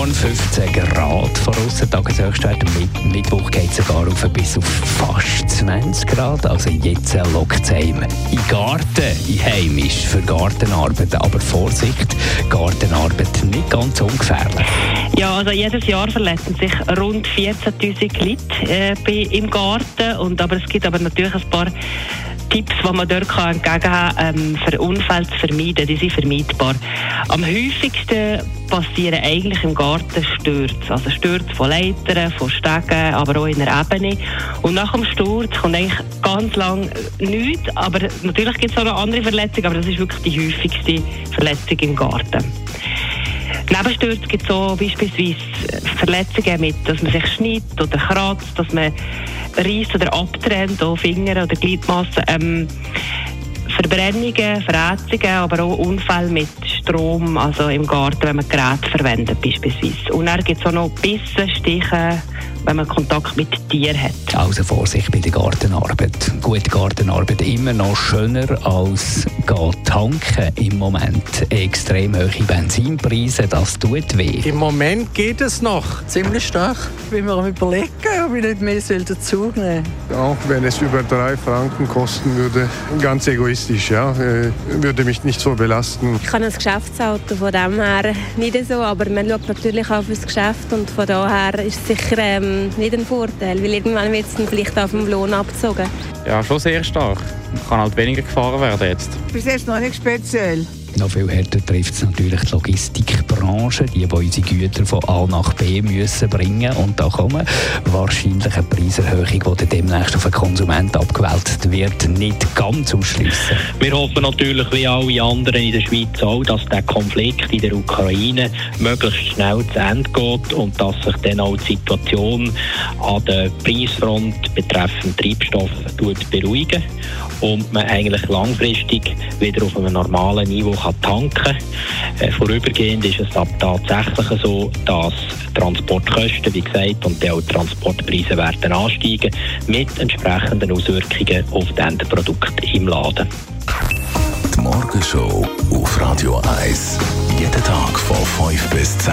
morgen 15 Grad. Vorausser Tageshöchstwert am Mittwoch geht es sogar auf bis auf fast 20 Grad. Also jetzt lockt es heim. In Garten, in heimisch für Gartenarbeit. Aber Vorsicht, Gartenarbeit nicht ganz ungefährlich. Ja, also jedes Jahr verletzen sich rund 14.000 Leute äh, im Garten. Und, aber es gibt aber natürlich ein paar Tipps, die man dort kann entgegenhaben kann, ähm, für Unfälle zu vermeiden. Die sind vermeidbar. Am häufigsten passieren eigentlich im Garten Stürze. Also Stürze von Leitern, von Stegen, aber auch in der Ebene. Und nach dem Sturz kommt eigentlich ganz lang nichts. Aber natürlich gibt es auch noch andere Verletzungen, aber das ist wirklich die häufigste Verletzung im Garten. Nebenstürze gibt es auch beispielsweise Verletzungen mit, dass man sich schneidet oder kratzt, dass man reißt oder abtrennt, auch Finger oder Gliedmassen. Ähm, Verbrennungen, Verletzungen, aber auch Unfälle mit Strom, also im Garten, wenn man Geräte verwendet beispielsweise. Und dann gibt es auch noch Bissen, Stiche, wenn man Kontakt mit Tieren hat. Also Vorsicht bei der Gartenarbeit. Gute Gartenarbeit immer noch schöner als tanken im Moment. Extrem hohe Benzinpreise, das tut weh. Im Moment geht es noch. Ziemlich stark. Wenn wir überlegen, ob ich nicht mehr dazu nehmen Auch wenn es über drei Franken kosten würde, ganz egoistisch, ja, äh, würde mich nicht so belasten. Ich habe ein Geschäftsauto, von dem her nicht so, aber man schaut natürlich auf das Geschäft und von daher ist es sicher ähm, nicht ein Vorteil, weil irgendwann wird es vielleicht auf dem Lohn abgezogen. Ja, schon sehr stark. Kann halt weniger gefahren werden jetzt. Bis jetzt noch nicht speziell. Noch viel härter trifft es natürlich die Logistikbranche, die, die unsere Güter von A nach B müssen bringen Und da kommen wahrscheinlich eine Preiserhöhung, die demnächst auf den Konsument abgewälzt wird, nicht ganz ausschließen. Wir hoffen natürlich, wie alle anderen in der Schweiz auch, dass der Konflikt in der Ukraine möglichst schnell zu Ende geht und dass sich dann auch die Situation an der Preisfront betreffend Treibstoff beruhigen und man eigentlich langfristig wieder auf einem normalen Niveau kann tanken kann. Äh, vorübergehend ist es aber tatsächlich so, dass Transportkosten, wie gesagt, und auch Transportpreise werden ansteigen, mit entsprechenden Auswirkungen auf die Endprodukte im Laden. Die Morgenshow auf Radio 1. Jeden Tag von 5 bis 10.